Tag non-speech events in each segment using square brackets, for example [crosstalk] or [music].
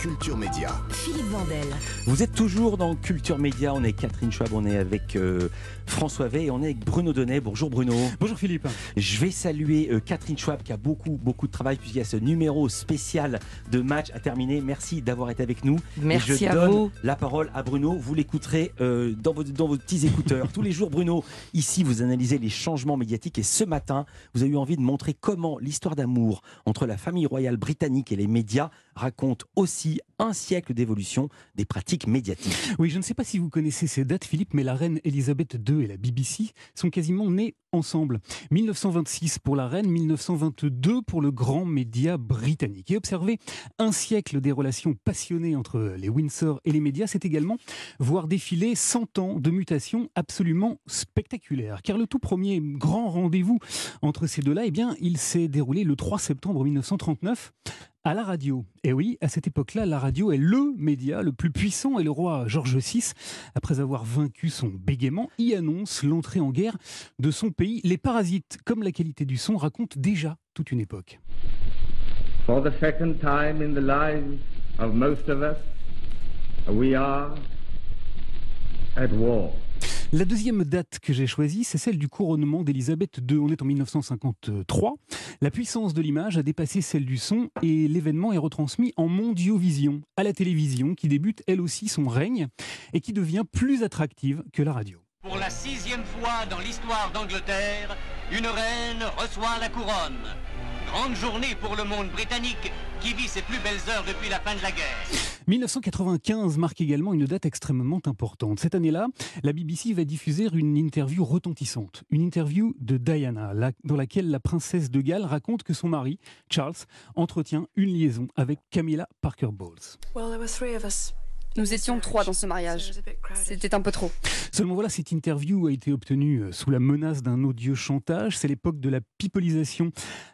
Culture Média. Philippe Vandel. Vous êtes toujours dans Culture Média, on est Catherine Schwab, on est avec euh, François Vey et on est avec Bruno Donnet. Bonjour Bruno. Bonjour Philippe. Je vais saluer euh, Catherine Schwab qui a beaucoup beaucoup de travail puisqu'il y a ce numéro spécial de match à terminer. Merci d'avoir été avec nous. Merci et je à donne vous. la parole à Bruno. Vous l'écouterez euh, dans, vos, dans vos petits écouteurs. [laughs] Tous les jours Bruno, ici vous analysez les changements médiatiques et ce matin vous avez eu envie de montrer comment l'histoire d'amour entre la famille royale britannique et les médias raconte aussi un siècle d'évolution des pratiques médiatiques. Oui, je ne sais pas si vous connaissez ces dates, Philippe, mais la reine Elisabeth II et la BBC sont quasiment nées ensemble. 1926 pour la reine, 1922 pour le grand média britannique. Et observer un siècle des relations passionnées entre les Windsor et les médias, c'est également voir défiler 100 ans de mutations absolument spectaculaires. Car le tout premier grand rendez-vous entre ces deux-là, eh bien, il s'est déroulé le 3 septembre 1939 à la radio. Et oui, à cette époque-là, la radio est le média le plus puissant et le roi George VI, après avoir vaincu son bégaiement, y annonce l'entrée en guerre de son pays. Les parasites, comme la qualité du son, racontent déjà toute une époque. For the second time in the lives of most of us, we are at. La deuxième date que j'ai choisie, c'est celle du couronnement d'Élisabeth II. On est en 1953. La puissance de l'image a dépassé celle du son et l'événement est retransmis en mondiovision, à la télévision, qui débute elle aussi son règne et qui devient plus attractive que la radio. Pour la sixième fois dans l'histoire d'Angleterre, une reine reçoit la couronne. Grande journée pour le monde britannique qui vit ses plus belles heures depuis la fin de la guerre. 1995 marque également une date extrêmement importante. Cette année-là, la BBC va diffuser une interview retentissante, une interview de Diana, dans laquelle la princesse de Galles raconte que son mari, Charles, entretient une liaison avec Camilla Parker Bowles. Nous étions trois dans ce mariage. C'était un peu trop. Seulement voilà, cette interview a été obtenue euh, sous la menace d'un odieux chantage. C'est l'époque de la pipolisation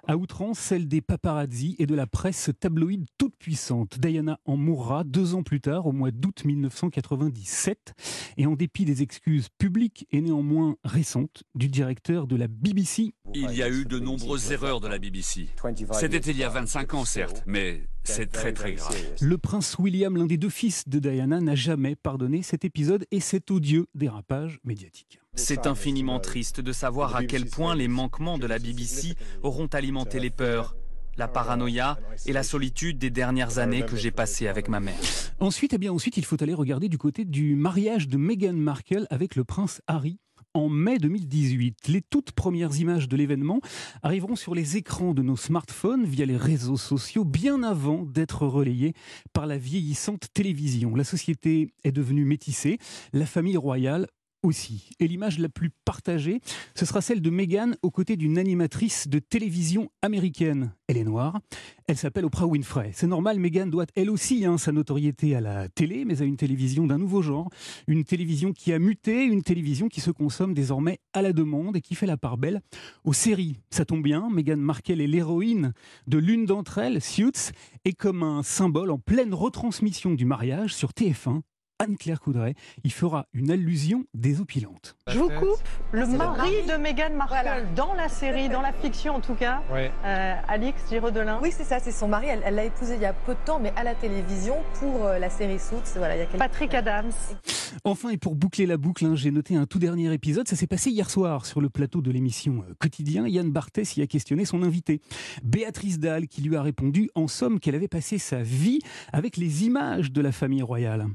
à outrance, celle des paparazzi et de la presse tabloïde toute puissante. Diana en mourra deux ans plus tard, au mois d'août 1997. Et en dépit des excuses publiques et néanmoins récentes du directeur de la BBC, Il y a eu de nombreuses erreurs de la BBC. C'était il y a 25 ans, certes, mais c'est très très grave. le prince William, l'un des deux fils de Diana, n'a jamais pardonné cet épisode et cet odieux dérapage médiatique. C'est infiniment triste de savoir à quel point les manquements de la BBC auront alimenté les peurs, la paranoïa et la solitude des dernières années que j'ai passées avec ma mère. Ensuite, eh bien ensuite, il faut aller regarder du côté du mariage de Meghan Markle avec le prince Harry en mai 2018. Les toutes premières images de l'événement arriveront sur les écrans de nos smartphones via les réseaux sociaux bien avant d'être relayées par la vieillissante télévision. La société est devenue métissée, la famille royale Et l'image la plus partagée, ce sera celle de Meghan aux côtés d'une animatrice de télévision américaine. Elle est noire, elle s'appelle Oprah Winfrey. C'est normal, Meghan doit elle aussi hein, sa notoriété à la télé, mais à une télévision d'un nouveau genre. Une télévision qui a muté, une télévision qui se consomme désormais à la demande et qui fait la part belle aux séries. Ça tombe bien, Meghan Markle est l'héroïne de l'une d'entre elles, Suits, et comme un symbole en pleine retransmission du mariage sur TF1, Anne-Claire Coudray y fera une allusion désopilante. Je vous coupe, le mari de Meghan Markle dans la série, dans la fiction en tout cas, euh, Alix. Oui, c'est ça, c'est son mari. Elle l'a épousé il y a peu de temps, mais à la télévision pour euh, la série Suits. Voilà, il y a quelques- Patrick Adams. Enfin, et pour boucler la boucle, hein, j'ai noté un tout dernier épisode. Ça s'est passé hier soir sur le plateau de l'émission euh, Quotidien. Yann Barthès y a questionné son invité, Béatrice Dalle, qui lui a répondu en somme qu'elle avait passé sa vie avec les images de la famille royale.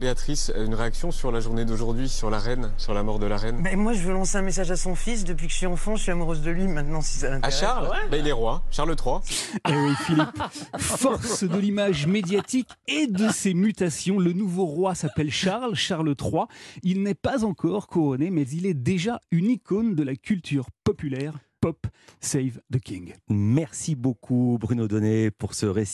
Béatrice, une réaction sur la journée d'aujourd'hui, sur la reine, sur la mort de la reine Mais moi, je veux lancer un message à son fils. Depuis que je suis enfant, je suis amoureuse de lui. Maintenant, si ça À l'intéresse. Charles Bah, Il est roi, Charles III. [laughs] Eh oui, Philippe, force de l'image médiatique et de ses mutations. Le nouveau roi s'appelle Charles, Charles III. Il n'est pas encore couronné, mais il est déjà une icône de la culture populaire. Pop, Save the King. Merci beaucoup Bruno Donnet pour ce récit.